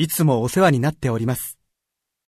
いつもお世話になっております。